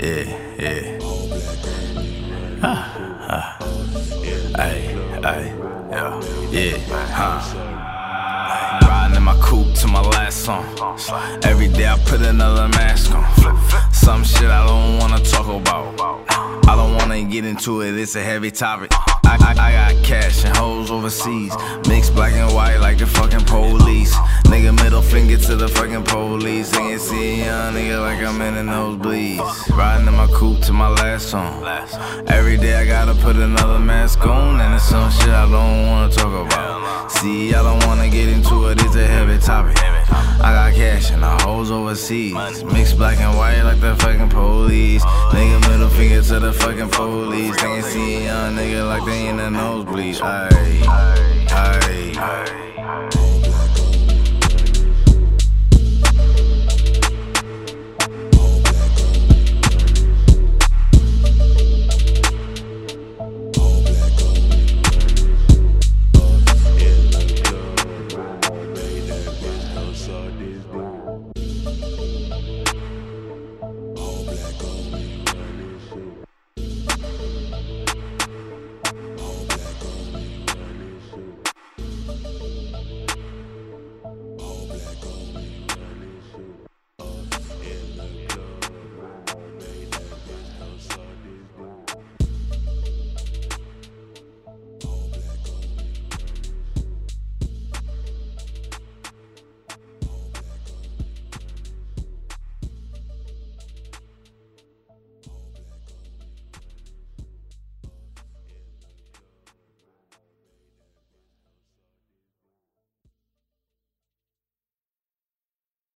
yeah, yeah. Ah, ah. Ay, ay, yeah, yeah, huh. Riding in my coupe to my last song. Every day I put another mask on. Some shit I don't wanna talk about. I don't wanna get into it, it's a heavy topic. I, I, I got cash and hoes overseas. Mix black and white like the fucking police. To the fucking police. They can see a young nigga like I'm in the nosebleeds. Riding in my coupe to my last song. Every day I gotta put another mask on, and it's some shit I don't wanna talk about. See, I don't wanna get into it, it's a heavy topic. I got cash and the hoes overseas. Mix black and white like the fucking police. Nigga, middle finger to the fucking police. They can see a young nigga like they in the nosebleeds. Ayy, ayy.